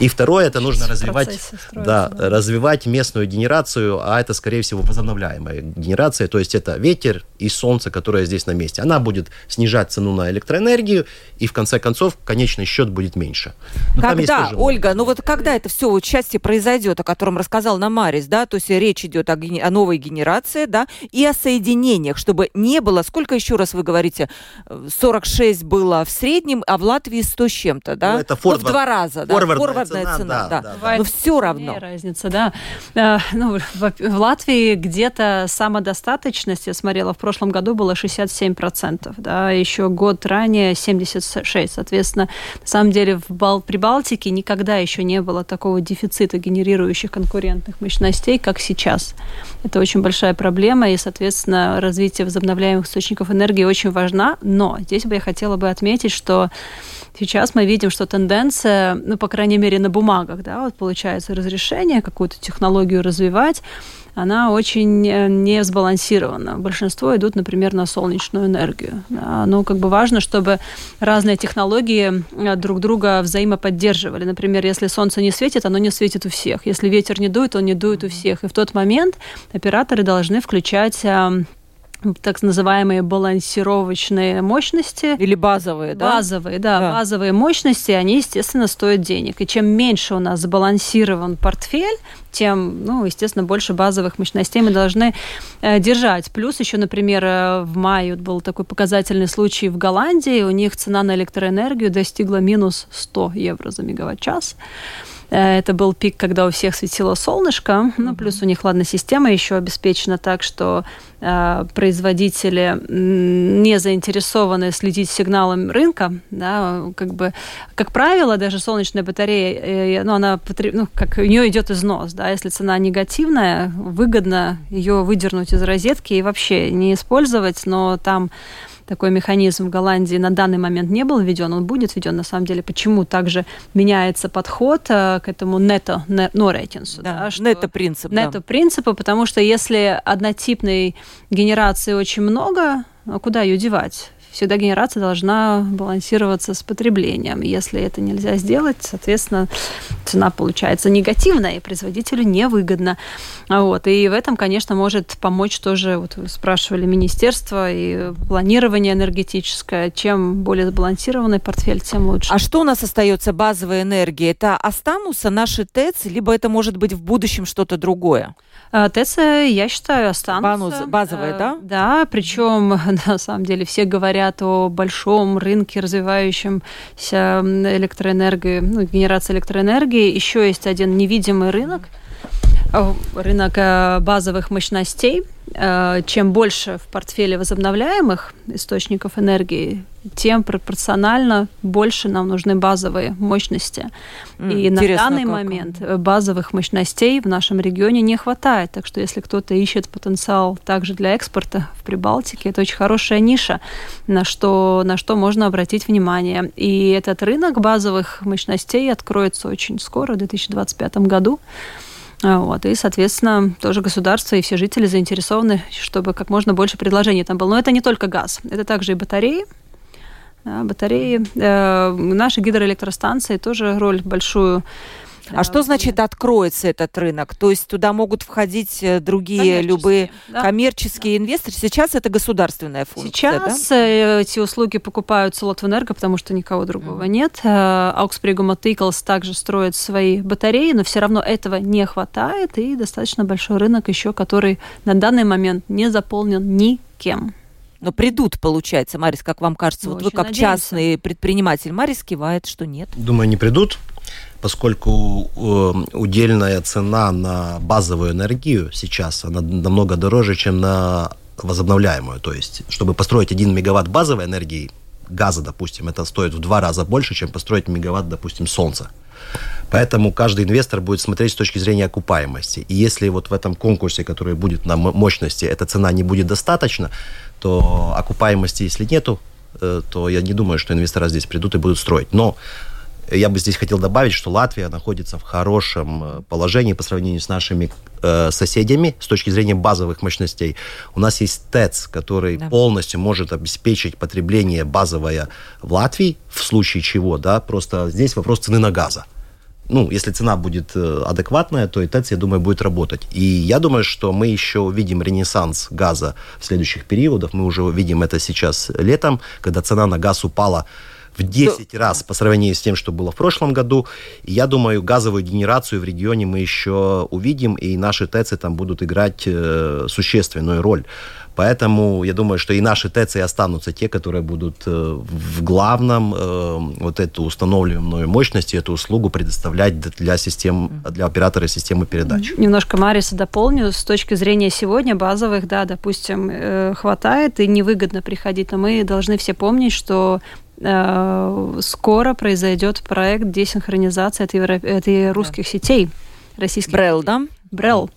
И второе, это нужно развивать, да, да, развивать местную генерацию, а это, скорее всего, возобновляемая генерация, то есть это ветер и солнце солнце, которое здесь на месте. Она будет снижать цену на электроэнергию, и в конце концов конечный счет будет меньше. Но когда, Ольга, ну вот когда это все вот счастье произойдет, о котором рассказал нам Марис, да, то есть речь идет о, о новой генерации, да, и о соединениях, чтобы не было, сколько еще раз вы говорите, 46 было в среднем, а в Латвии 100 с чем-то, да? Ну, это форвард, ну, в два раза, да, форвардная цена, цена да. да. да. Но все равно. разница, да. Э, ну, в Латвии где-то самодостаточность, я смотрела, в прошлом году было 67%, да, еще год ранее 76%. Соответственно, на самом деле в Бал Прибалтике никогда еще не было такого дефицита генерирующих конкурентных мощностей, как сейчас. Это очень большая проблема, и, соответственно, развитие возобновляемых источников энергии очень важна, но здесь бы я хотела бы отметить, что Сейчас мы видим, что тенденция, ну, по крайней мере, на бумагах, да, вот получается разрешение какую-то технологию развивать, она очень э, не сбалансирована. Большинство идут, например, на солнечную энергию. Ну, как бы важно, чтобы разные технологии э, друг друга взаимоподдерживали. Например, если солнце не светит, оно не светит у всех. Если ветер не дует, он не дует у всех. И в тот момент операторы должны включать э, так называемые балансировочные мощности. Или базовые, да? Базовые, да, да. Базовые мощности, они, естественно, стоят денег. И чем меньше у нас сбалансирован портфель, тем, ну, естественно, больше базовых мощностей мы должны э, держать. Плюс еще, например, э, в мае был такой показательный случай в Голландии. У них цена на электроэнергию достигла минус 100 евро за мегаватт-час. Э, это был пик, когда у всех светило солнышко. Ну, плюс у них, ладно, система еще обеспечена так, что э, производители не заинтересованы следить сигналом рынка. Да, как бы, как правило, даже солнечная батарея, э, ну, она, ну, как у нее идет износ. Да, если цена негативная, выгодно ее выдернуть из розетки и вообще не использовать, но там такой механизм в Голландии на данный момент не был введен, он будет введен на самом деле. Почему также меняется подход э, к этому нето, но рейтинсу? Да, да, нето принцип. Нето да. принципа, потому что если однотипной генерации очень много, а куда ее девать? Всегда генерация должна балансироваться с потреблением. Если это нельзя сделать, соответственно, цена получается негативная, и производителю невыгодно. Вот. И в этом, конечно, может помочь тоже, вот вы спрашивали, министерство и планирование энергетическое. Чем более сбалансированный портфель, тем лучше. А что у нас остается базовой энергии? Это останутся наши ТЭЦ, либо это может быть в будущем что-то другое? А, ТЭЦ, я считаю, останутся. Базовые, да? Э, да, причем, на самом деле, все говорят о большом рынке развивающемся электроэнергии, ну, генерации электроэнергии. Еще есть один невидимый рынок, рынок э, базовых мощностей – Э, чем больше в портфеле возобновляемых источников энергии, тем пропорционально больше нам нужны базовые мощности. Mm, и на данный как. момент базовых мощностей в нашем регионе не хватает. Так что если кто-то ищет потенциал также для экспорта в Прибалтике, это очень хорошая ниша, на что, на что можно обратить внимание. И этот рынок базовых мощностей откроется очень скоро, в 2025 году. А, вот, и, соответственно, тоже государство и все жители заинтересованы, чтобы как можно больше предложений там было. Но это не только газ, это также и батареи, да, батареи. Э, наши гидроэлектростанции тоже роль большую а что значит откроется этот рынок? То есть туда могут входить э, другие коммерческие, любые да. коммерческие да. инвесторы? Сейчас это государственная функция, Сейчас да? Э, эти услуги покупают Солотвэнерго, потому что никого другого mm. нет. Augsburg Мотыклс также строит свои батареи, но все равно этого не хватает, и достаточно большой рынок еще, который на данный момент не заполнен никем. Но придут, получается, Марис, как вам кажется? Мы вот вы как надеемся. частный предприниматель, Марис кивает, что нет. Думаю, не придут поскольку э, удельная цена на базовую энергию сейчас она намного дороже, чем на возобновляемую. То есть, чтобы построить 1 мегаватт базовой энергии, газа, допустим, это стоит в два раза больше, чем построить мегаватт, допустим, солнца. Поэтому каждый инвестор будет смотреть с точки зрения окупаемости. И если вот в этом конкурсе, который будет на мощности, эта цена не будет достаточно, то окупаемости, если нету, э, то я не думаю, что инвесторы здесь придут и будут строить. Но я бы здесь хотел добавить, что Латвия находится в хорошем э, положении по сравнению с нашими э, соседями с точки зрения базовых мощностей. У нас есть ТЭЦ, который да. полностью может обеспечить потребление базовое в Латвии, в случае чего, да, просто здесь вопрос цены на газа. ну, если цена будет э, адекватная, то и ТЭЦ, я думаю, будет работать. И я думаю, что мы еще увидим ренессанс газа в следующих периодах. Мы уже увидим это сейчас летом, когда цена на газ упала в 10 да. раз по сравнению с тем, что было в прошлом году. И я думаю, газовую генерацию в регионе мы еще увидим, и наши ТЭЦы там будут играть э, существенную роль. Поэтому я думаю, что и наши ТЭЦ и останутся те, которые будут э, в главном э, вот эту установленную мощность и эту услугу предоставлять для систем, для оператора системы передач. Немножко Мариса дополню. С точки зрения сегодня базовых, да, допустим, э, хватает и невыгодно приходить, но мы должны все помнить, что скоро произойдет проект десинхронизации от, от русских сетей российских. Брел, да? Брел.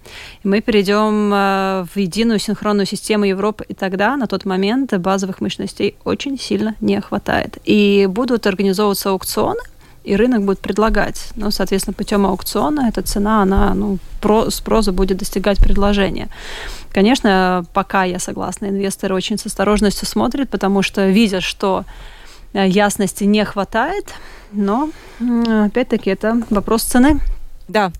И мы перейдем э, в единую синхронную систему Европы, и тогда на тот момент базовых мощностей очень сильно не хватает. И будут организовываться аукционы, и рынок будет предлагать. Ну, соответственно, путем аукциона эта цена, она, ну, про, спроса будет достигать предложения. Конечно, пока я согласна, инвесторы очень с осторожностью смотрят, потому что видят, что э, ясности не хватает, но, опять-таки, это вопрос цены. Да,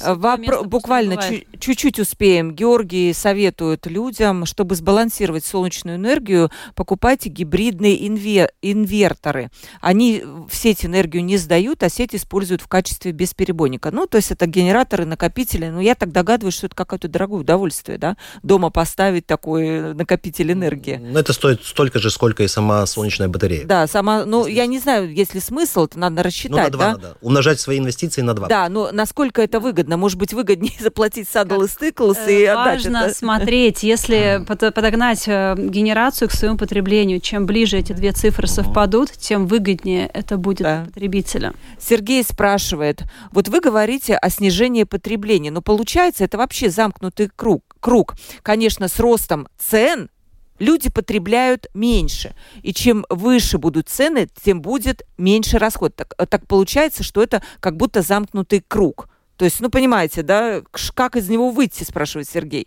э, Вопро- буквально чуть-чуть успеем. Георгий советует людям, чтобы сбалансировать солнечную энергию, покупайте гибридные инвер- инверторы. Они в сеть энергию не сдают, а сеть используют в качестве бесперебойника. Ну, то есть это генераторы, накопители. Ну, я так догадываюсь, что это какое-то дорогое удовольствие, да, дома поставить такой накопитель энергии. Ну, это стоит столько же, сколько и сама солнечная батарея. Да, сама, ну, я не знаю, есть ли смысл, это надо рассчитать, ну, на два да? надо. Умножать свои инвестиции на два. Да, но насколько насколько это выгодно? Может быть, выгоднее заплатить и Стыклс и э, отдать Важно это? смотреть, если подогнать э, генерацию к своему потреблению, чем ближе эти две цифры совпадут, тем выгоднее это будет да. потребителя. Сергей спрашивает, вот вы говорите о снижении потребления, но получается это вообще замкнутый круг. круг. Конечно, с ростом цен люди потребляют меньше. И чем выше будут цены, тем будет меньше расход. Так, так получается, что это как будто замкнутый круг. То есть, ну, понимаете, да, как из него выйти, спрашивает Сергей.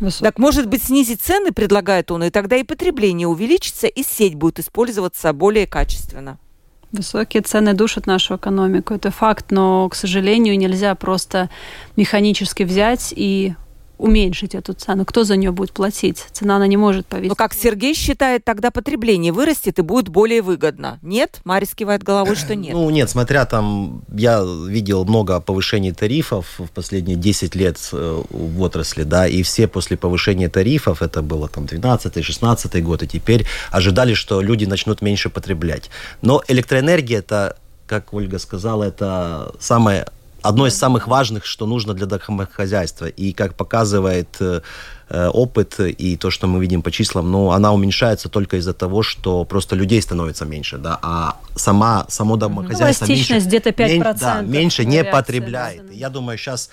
Высок. Так, может быть, снизить цены, предлагает он, и тогда и потребление увеличится, и сеть будет использоваться более качественно. Высокие цены душат нашу экономику, это факт, но, к сожалению, нельзя просто механически взять и уменьшить эту цену. Кто за нее будет платить? Цена она не может повесить. Но как Сергей считает, тогда потребление вырастет и будет более выгодно. Нет? Марис кивает головой, что нет. Ну, нет, смотря там, я видел много повышений тарифов в последние 10 лет э, в отрасли, да, и все после повышения тарифов, это было там 12-16 год, и теперь ожидали, что люди начнут меньше потреблять. Но электроэнергия это как Ольга сказала, это самое одно из самых важных, что нужно для домохозяйства. И как показывает э, э, опыт и то, что мы видим по числам, ну, она уменьшается только из-за того, что просто людей становится меньше, да, а сама, само домохозяйство ну, меньше, где-то 5%. Меньше, да, меньше не потребляет. Я думаю, сейчас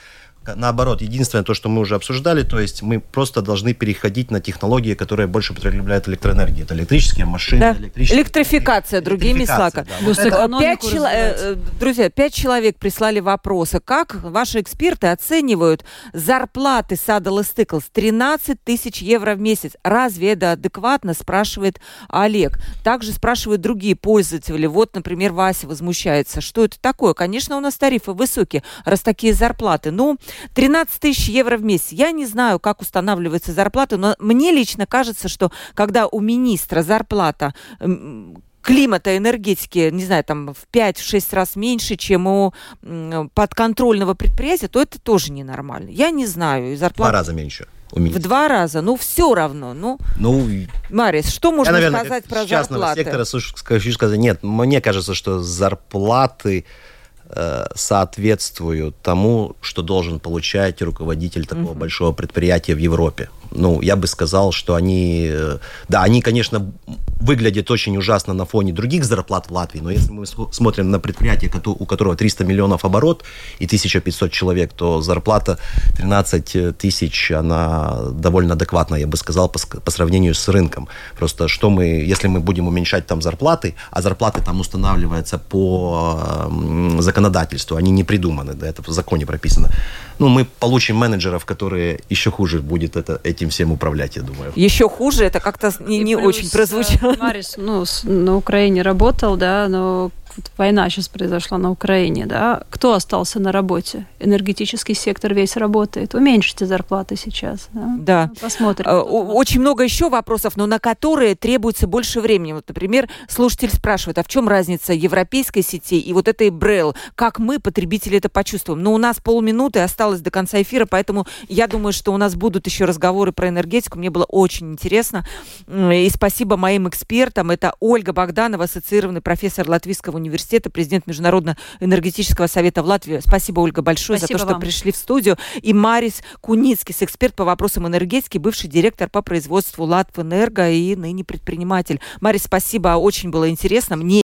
наоборот, единственное то, что мы уже обсуждали, то есть мы просто должны переходить на технологии, которые больше потребляют электроэнергии. Это электрические машины, да. электрические... Электрификация, другими слова. Да. пять чело... Э, друзья, пять человек прислали вопросы. Как ваши эксперты оценивают зарплаты Садал и Стыклс? 13 тысяч евро в месяц. Разве это адекватно, спрашивает Олег. Также спрашивают другие пользователи. Вот, например, Вася возмущается. Что это такое? Конечно, у нас тарифы высокие, раз такие зарплаты. Ну, 13 тысяч евро в месяц. Я не знаю, как устанавливается зарплата, но мне лично кажется, что когда у министра зарплата климата, энергетики, не знаю, там в 5-6 раз меньше, чем у подконтрольного предприятия, то это тоже ненормально. Я не знаю. Зарплата... Два раза меньше. В два раза, ну все равно. Ну, ну Марис, что можно я, наверное, сказать про зарплаты? сектора хочу сказать, нет, мне кажется, что зарплаты соответствуют тому, что должен получать руководитель такого mm-hmm. большого предприятия в Европе ну, я бы сказал, что они, э, да, они, конечно, выглядят очень ужасно на фоне других зарплат в Латвии, но если мы смотрим на предприятие, у которого 300 миллионов оборот и 1500 человек, то зарплата 13 тысяч, она довольно адекватная, я бы сказал, по, по сравнению с рынком. Просто что мы, если мы будем уменьшать там зарплаты, а зарплаты там устанавливаются по законодательству, они не придуманы, да, это в законе прописано, ну, мы получим менеджеров, которые еще хуже будет это, этим всем управлять, я думаю. Еще хуже, это как-то не, не плюс, очень прозвучало. Марис, ну, на Украине работал, да, но вот война сейчас произошла на Украине, да, кто остался на работе? Энергетический сектор весь работает. Уменьшите зарплаты сейчас. Да. да. Посмотрим. Э, очень много еще вопросов, но на которые требуется больше времени. Вот, например, слушатель спрашивает, а в чем разница европейской сети и вот этой Брел? Как мы, потребители, это почувствуем? Но у нас полминуты осталось до конца эфира, поэтому я думаю, что у нас будут еще разговоры про энергетику. Мне было очень интересно. И спасибо моим экспертам. Это Ольга Богданова, ассоциированный профессор Латвийского университета, президент Международного энергетического совета в Латвии. Спасибо, Ольга, большое Спасибо за то, что вам. пришли в студию. И Марис Куницкий, эксперт по вопросам энергетики, бывший директор по производству Латвэнерго и ныне предприниматель. Марис, спасибо, очень было интересно. Мне